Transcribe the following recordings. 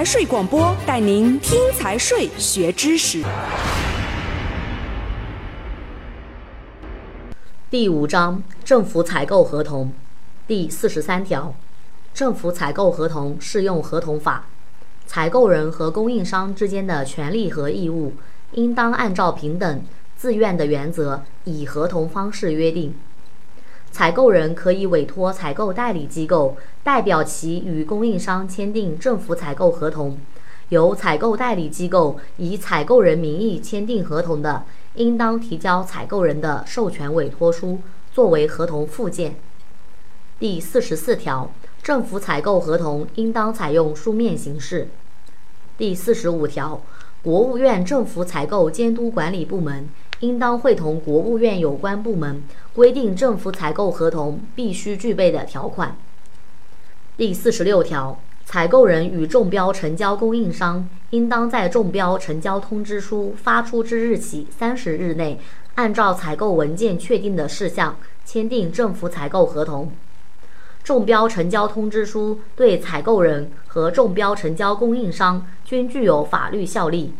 财税广播带您听财税学知识。第五章政府采购合同第四十三条，政府采购合同适用合同法，采购人和供应商之间的权利和义务，应当按照平等、自愿的原则，以合同方式约定。采购人可以委托采购代理机构代表其与供应商签订政府采购合同，由采购代理机构以采购人名义签订合同的，应当提交采购人的授权委托书作为合同附件。第四十四条，政府采购合同应当采用书面形式。第四十五条，国务院政府采购监督管理部门应当会同国务院有关部门规定政府采购合同必须具备的条款。第四十六条，采购人与中标成交供应商应当在中标成交通知书发出之日起三十日内，按照采购文件确定的事项签订政府采购合同。中标成交通知书对采购人和中标成交供应商均具有法律效力。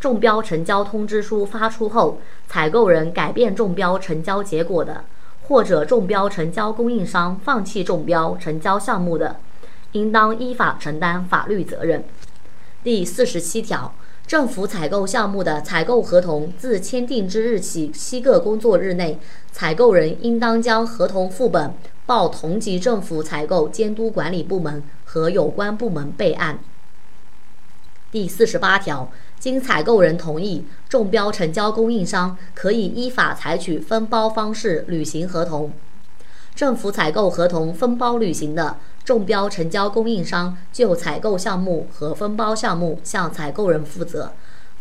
中标成交通知书发出后，采购人改变中标成交结果的，或者中标成交供应商放弃中标成交项目的，应当依法承担法律责任。第四十七条，政府采购项目的采购合同自签订之日起七个工作日内，采购人应当将合同副本报同级政府采购监督管理部门和有关部门备案。第四十八条，经采购人同意，中标成交供应商可以依法采取分包方式履行合同。政府采购合同分包履行的，中标成交供应商就采购项目和分包项目向采购人负责，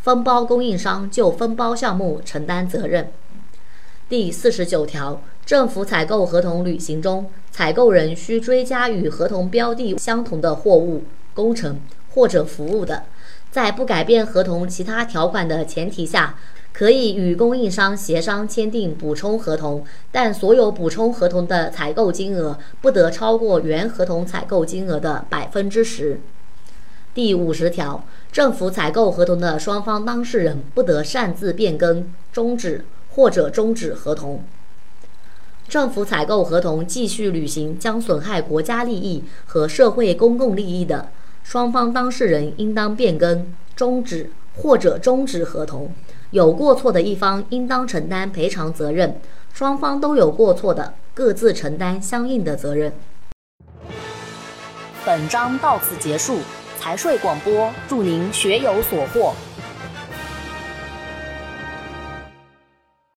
分包供应商就分包项目承担责任。第四十九条，政府采购合同履行中，采购人需追加与合同标的相同的货物、工程或者服务的。在不改变合同其他条款的前提下，可以与供应商协商签订补充合同，但所有补充合同的采购金额不得超过原合同采购金额的百分之十。第五十条，政府采购合同的双方当事人不得擅自变更、终止或者终止合同。政府采购合同继续履行将损害国家利益和社会公共利益的。双方当事人应当变更、终止或者终止合同，有过错的一方应当承担赔偿责任。双方都有过错的，各自承担相应的责任。本章到此结束，财税广播祝您学有所获。